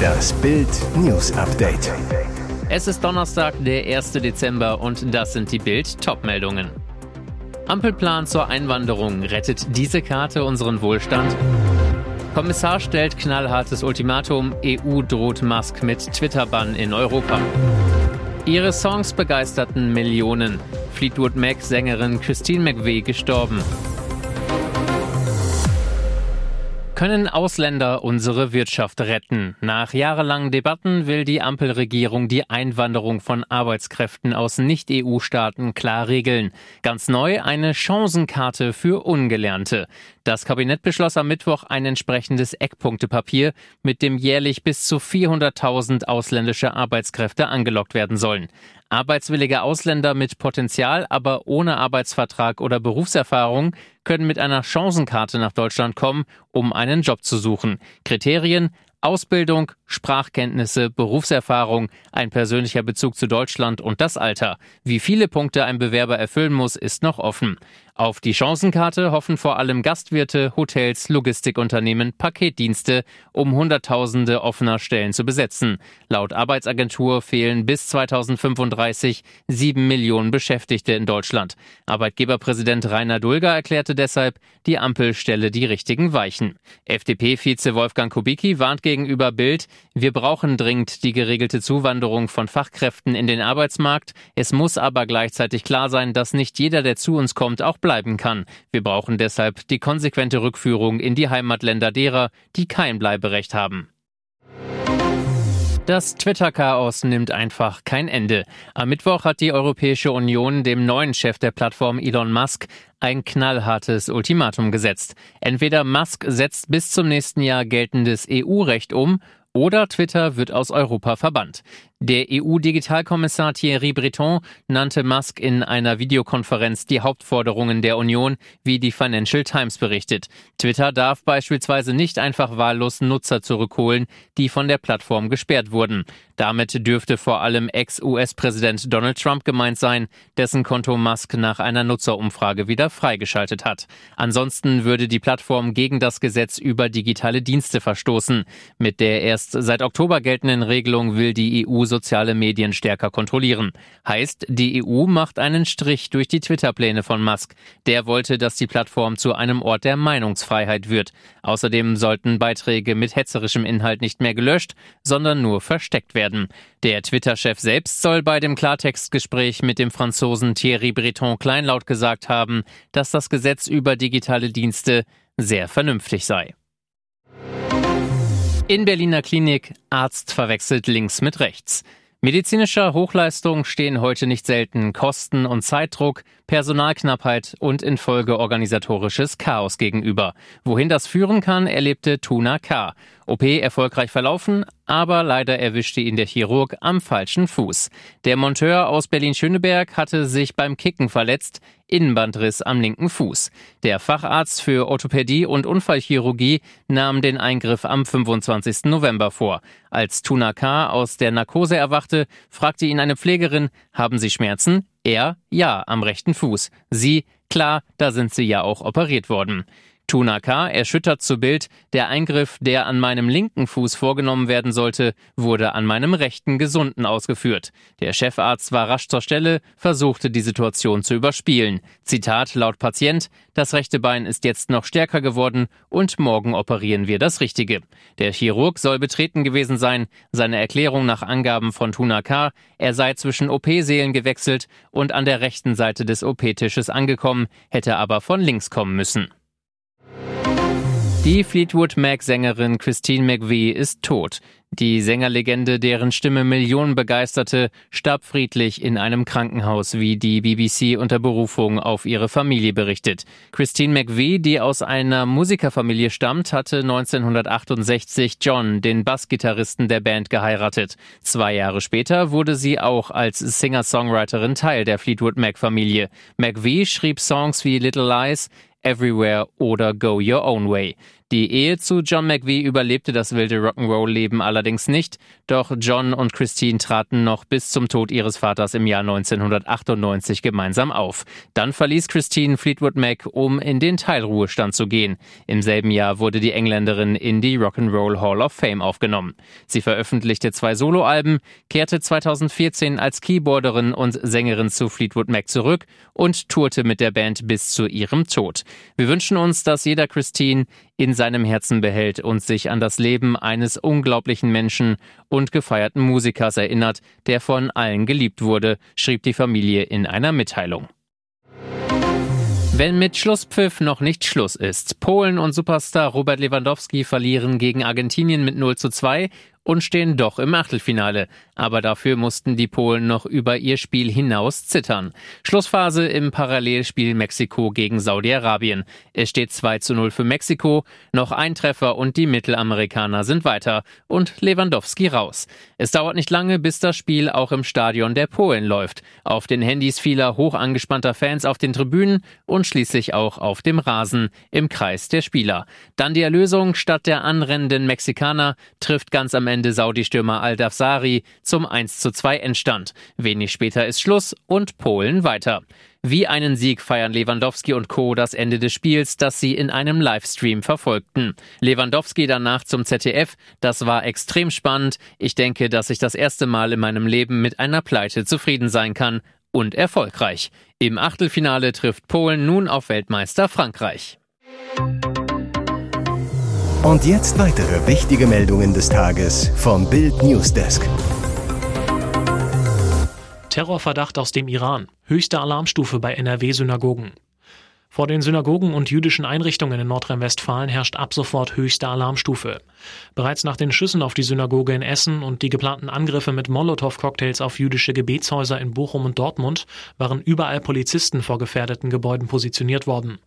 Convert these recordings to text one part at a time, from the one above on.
Das Bild News Update. Es ist Donnerstag, der 1. Dezember und das sind die Bild Topmeldungen. Ampelplan zur Einwanderung rettet diese Karte unseren Wohlstand? Kommissar stellt knallhartes Ultimatum, EU droht Musk mit Twitter-Bann in Europa. Ihre Songs begeisterten Millionen. Fleetwood Mac-Sängerin Christine McVie gestorben. Können Ausländer unsere Wirtschaft retten? Nach jahrelangen Debatten will die Ampelregierung die Einwanderung von Arbeitskräften aus Nicht-EU-Staaten klar regeln. Ganz neu eine Chancenkarte für Ungelernte. Das Kabinett beschloss am Mittwoch ein entsprechendes Eckpunktepapier, mit dem jährlich bis zu 400.000 ausländische Arbeitskräfte angelockt werden sollen. Arbeitswillige Ausländer mit Potenzial, aber ohne Arbeitsvertrag oder Berufserfahrung können mit einer Chancenkarte nach Deutschland kommen, um einen Job zu suchen. Kriterien Ausbildung, Sprachkenntnisse, Berufserfahrung, ein persönlicher Bezug zu Deutschland und das Alter. Wie viele Punkte ein Bewerber erfüllen muss, ist noch offen. Auf die Chancenkarte hoffen vor allem Gastwirte, Hotels, Logistikunternehmen, Paketdienste, um Hunderttausende offener Stellen zu besetzen. Laut Arbeitsagentur fehlen bis 2035 sieben Millionen Beschäftigte in Deutschland. Arbeitgeberpräsident Rainer Dulger erklärte deshalb, die Ampel stelle die richtigen Weichen. FDP-Vize Wolfgang Kubicki warnt gegenüber Bild, wir brauchen dringend die geregelte Zuwanderung von Fachkräften in den Arbeitsmarkt. Es muss aber gleichzeitig klar sein, dass nicht jeder, der zu uns kommt, auch bleiben kann. Wir brauchen deshalb die konsequente Rückführung in die Heimatländer derer, die kein Bleiberecht haben. Das Twitter-Chaos nimmt einfach kein Ende. Am Mittwoch hat die Europäische Union dem neuen Chef der Plattform Elon Musk ein knallhartes Ultimatum gesetzt. Entweder Musk setzt bis zum nächsten Jahr geltendes EU-Recht um oder Twitter wird aus Europa verbannt. Der EU-Digitalkommissar Thierry Breton nannte Musk in einer Videokonferenz die Hauptforderungen der Union, wie die Financial Times berichtet. Twitter darf beispielsweise nicht einfach wahllos Nutzer zurückholen, die von der Plattform gesperrt wurden. Damit dürfte vor allem Ex-US-Präsident Donald Trump gemeint sein, dessen Konto Musk nach einer Nutzerumfrage wieder freigeschaltet hat. Ansonsten würde die Plattform gegen das Gesetz über digitale Dienste verstoßen. Mit der erst seit Oktober geltenden Regelung will die EU soziale Medien stärker kontrollieren. Heißt, die EU macht einen Strich durch die Twitter-Pläne von Musk. Der wollte, dass die Plattform zu einem Ort der Meinungsfreiheit wird. Außerdem sollten Beiträge mit hetzerischem Inhalt nicht mehr gelöscht, sondern nur versteckt werden. Der Twitter-Chef selbst soll bei dem Klartextgespräch mit dem Franzosen Thierry Breton kleinlaut gesagt haben, dass das Gesetz über digitale Dienste sehr vernünftig sei. In Berliner Klinik Arzt verwechselt links mit rechts. Medizinischer Hochleistung stehen heute nicht selten Kosten und Zeitdruck, Personalknappheit und infolge organisatorisches Chaos gegenüber. Wohin das führen kann, erlebte Tuna K. OP erfolgreich verlaufen, aber leider erwischte ihn der Chirurg am falschen Fuß. Der Monteur aus Berlin-Schöneberg hatte sich beim Kicken verletzt, Innenbandriss am linken Fuß. Der Facharzt für Orthopädie und Unfallchirurgie nahm den Eingriff am 25. November vor. Als Tuna K. aus der Narkose erwachte, fragte ihn eine Pflegerin, haben Sie Schmerzen? Er, ja, am rechten Fuß. Sie, klar, da sind Sie ja auch operiert worden. Tunaka erschüttert zu Bild, der Eingriff, der an meinem linken Fuß vorgenommen werden sollte, wurde an meinem rechten gesunden ausgeführt. Der Chefarzt war rasch zur Stelle, versuchte die Situation zu überspielen. Zitat laut Patient, das rechte Bein ist jetzt noch stärker geworden und morgen operieren wir das Richtige. Der Chirurg soll betreten gewesen sein. Seine Erklärung nach Angaben von Tunaka, er sei zwischen OP-Seelen gewechselt und an der rechten Seite des OP-Tisches angekommen, hätte aber von links kommen müssen. Die Fleetwood Mac-Sängerin Christine McVie ist tot. Die Sängerlegende, deren Stimme Millionen begeisterte, starb friedlich in einem Krankenhaus, wie die BBC unter Berufung auf ihre Familie berichtet. Christine McVie, die aus einer Musikerfamilie stammt, hatte 1968 John, den Bassgitarristen der Band, geheiratet. Zwei Jahre später wurde sie auch als Singer-Songwriterin Teil der Fleetwood Mac-Familie. McVie schrieb Songs wie Little Lies, Everywhere oder Go Your Own Way. Die Ehe zu John McVie überlebte das wilde Rock'n'Roll-Leben allerdings nicht, doch John und Christine traten noch bis zum Tod ihres Vaters im Jahr 1998 gemeinsam auf. Dann verließ Christine Fleetwood Mac, um in den Teilruhestand zu gehen. Im selben Jahr wurde die Engländerin in die Rock'n'Roll Hall of Fame aufgenommen. Sie veröffentlichte zwei Soloalben, kehrte 2014 als Keyboarderin und Sängerin zu Fleetwood Mac zurück und tourte mit der Band bis zu ihrem Tod. Wir wünschen uns, dass jeder Christine in seinem Herzen behält und sich an das Leben eines unglaublichen Menschen und gefeierten Musikers erinnert, der von allen geliebt wurde, schrieb die Familie in einer Mitteilung. Wenn mit Schlusspfiff noch nicht Schluss ist. Polen und Superstar Robert Lewandowski verlieren gegen Argentinien mit 0 zu 2 und stehen doch im Achtelfinale. Aber dafür mussten die Polen noch über ihr Spiel hinaus zittern. Schlussphase im Parallelspiel Mexiko gegen Saudi-Arabien. Es steht 2 zu 0 für Mexiko, noch ein Treffer und die Mittelamerikaner sind weiter und Lewandowski raus. Es dauert nicht lange, bis das Spiel auch im Stadion der Polen läuft. Auf den Handys vieler hoch angespannter Fans auf den Tribünen und schließlich auch auf dem Rasen im Kreis der Spieler. Dann die Erlösung statt der anrennenden Mexikaner trifft ganz am Ende Saudi-Stürmer Al-Dafsari zum 1 zu 2 Endstand. Wenig später ist Schluss und Polen weiter. Wie einen Sieg feiern Lewandowski und Co. das Ende des Spiels, das sie in einem Livestream verfolgten. Lewandowski danach zum ZDF. Das war extrem spannend. Ich denke, dass ich das erste Mal in meinem Leben mit einer Pleite zufrieden sein kann. Und erfolgreich. Im Achtelfinale trifft Polen nun auf Weltmeister Frankreich. Und jetzt weitere wichtige Meldungen des Tages vom Bild Newsdesk. Terrorverdacht aus dem Iran. Höchste Alarmstufe bei NRW-Synagogen. Vor den Synagogen und jüdischen Einrichtungen in Nordrhein-Westfalen herrscht ab sofort höchste Alarmstufe. Bereits nach den Schüssen auf die Synagoge in Essen und die geplanten Angriffe mit Molotow-Cocktails auf jüdische Gebetshäuser in Bochum und Dortmund waren überall Polizisten vor gefährdeten Gebäuden positioniert worden.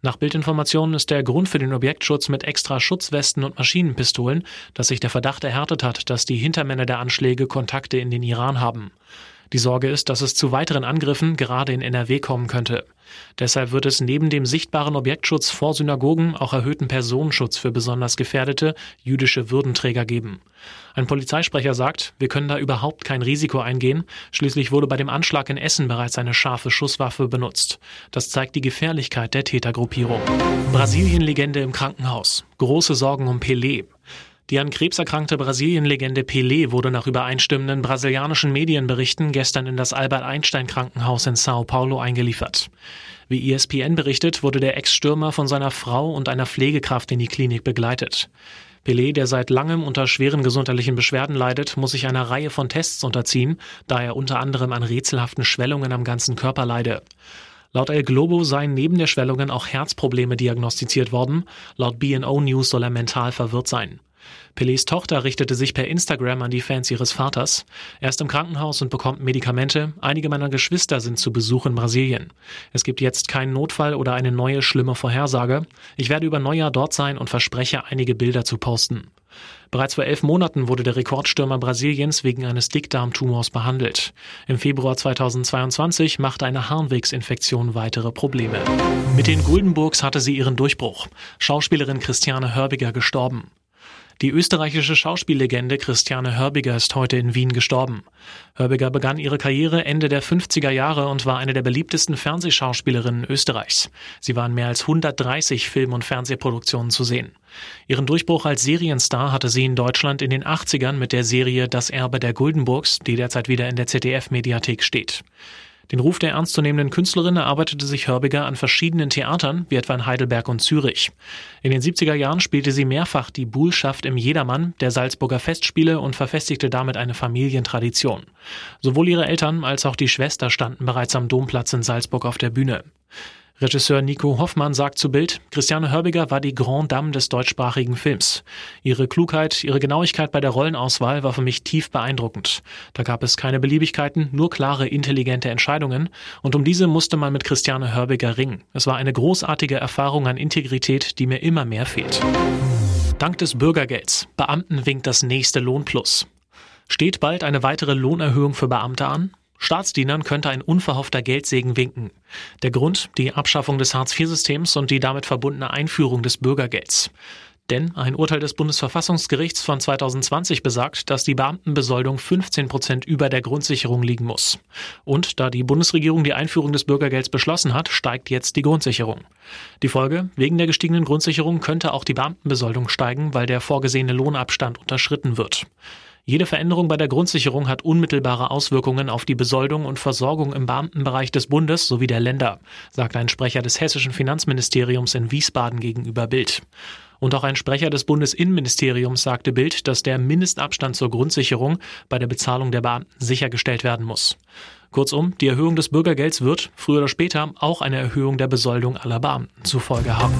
Nach Bildinformationen ist der Grund für den Objektschutz mit extra Schutzwesten und Maschinenpistolen, dass sich der Verdacht erhärtet hat, dass die Hintermänner der Anschläge Kontakte in den Iran haben. Die Sorge ist, dass es zu weiteren Angriffen gerade in NRW kommen könnte. Deshalb wird es neben dem sichtbaren Objektschutz vor Synagogen auch erhöhten Personenschutz für besonders gefährdete jüdische Würdenträger geben. Ein Polizeisprecher sagt, wir können da überhaupt kein Risiko eingehen. Schließlich wurde bei dem Anschlag in Essen bereits eine scharfe Schusswaffe benutzt. Das zeigt die Gefährlichkeit der Tätergruppierung. Brasilien-Legende im Krankenhaus. Große Sorgen um Pelé. Die an Krebs erkrankte Brasilien-Legende Pelé wurde nach übereinstimmenden brasilianischen Medienberichten gestern in das Albert-Einstein-Krankenhaus in Sao Paulo eingeliefert. Wie ESPN berichtet, wurde der Ex-Stürmer von seiner Frau und einer Pflegekraft in die Klinik begleitet. Pelé, der seit langem unter schweren gesundheitlichen Beschwerden leidet, muss sich einer Reihe von Tests unterziehen, da er unter anderem an rätselhaften Schwellungen am ganzen Körper leide. Laut El Globo seien neben der Schwellungen auch Herzprobleme diagnostiziert worden. Laut BNO News soll er mental verwirrt sein. Pelés Tochter richtete sich per Instagram an die Fans ihres Vaters. Er ist im Krankenhaus und bekommt Medikamente. Einige meiner Geschwister sind zu Besuch in Brasilien. Es gibt jetzt keinen Notfall oder eine neue schlimme Vorhersage. Ich werde über Neujahr dort sein und verspreche, einige Bilder zu posten. Bereits vor elf Monaten wurde der Rekordstürmer Brasiliens wegen eines Dickdarmtumors behandelt. Im Februar 2022 machte eine Harnwegsinfektion weitere Probleme. Mit den Guldenburgs hatte sie ihren Durchbruch. Schauspielerin Christiane Hörbiger gestorben. Die österreichische Schauspiellegende Christiane Hörbiger ist heute in Wien gestorben. Hörbiger begann ihre Karriere Ende der 50er Jahre und war eine der beliebtesten Fernsehschauspielerinnen Österreichs. Sie war in mehr als 130 Film- und Fernsehproduktionen zu sehen. Ihren Durchbruch als Serienstar hatte sie in Deutschland in den 80ern mit der Serie Das Erbe der Guldenburgs, die derzeit wieder in der ZDF-Mediathek steht. Den Ruf der ernstzunehmenden Künstlerin erarbeitete sich Hörbiger an verschiedenen Theatern, wie etwa in Heidelberg und Zürich. In den 70er Jahren spielte sie mehrfach die Buhlschaft im Jedermann der Salzburger Festspiele und verfestigte damit eine Familientradition. Sowohl ihre Eltern als auch die Schwester standen bereits am Domplatz in Salzburg auf der Bühne. Regisseur Nico Hoffmann sagt zu Bild, Christiane Hörbiger war die Grand Dame des deutschsprachigen Films. Ihre Klugheit, ihre Genauigkeit bei der Rollenauswahl war für mich tief beeindruckend. Da gab es keine Beliebigkeiten, nur klare, intelligente Entscheidungen. Und um diese musste man mit Christiane Hörbiger ringen. Es war eine großartige Erfahrung an Integrität, die mir immer mehr fehlt. Dank des Bürgergelds. Beamten winkt das nächste Lohnplus. Steht bald eine weitere Lohnerhöhung für Beamte an? Staatsdienern könnte ein unverhoffter Geldsegen winken. Der Grund die Abschaffung des Hartz-IV-Systems und die damit verbundene Einführung des Bürgergelds. Denn ein Urteil des Bundesverfassungsgerichts von 2020 besagt, dass die Beamtenbesoldung 15 Prozent über der Grundsicherung liegen muss. Und da die Bundesregierung die Einführung des Bürgergelds beschlossen hat, steigt jetzt die Grundsicherung. Die Folge, wegen der gestiegenen Grundsicherung könnte auch die Beamtenbesoldung steigen, weil der vorgesehene Lohnabstand unterschritten wird. Jede Veränderung bei der Grundsicherung hat unmittelbare Auswirkungen auf die Besoldung und Versorgung im Beamtenbereich des Bundes sowie der Länder, sagt ein Sprecher des hessischen Finanzministeriums in Wiesbaden gegenüber Bild. Und auch ein Sprecher des Bundesinnenministeriums sagte Bild, dass der Mindestabstand zur Grundsicherung bei der Bezahlung der Beamten sichergestellt werden muss. Kurzum, die Erhöhung des Bürgergelds wird, früher oder später, auch eine Erhöhung der Besoldung aller Beamten zur Folge haben.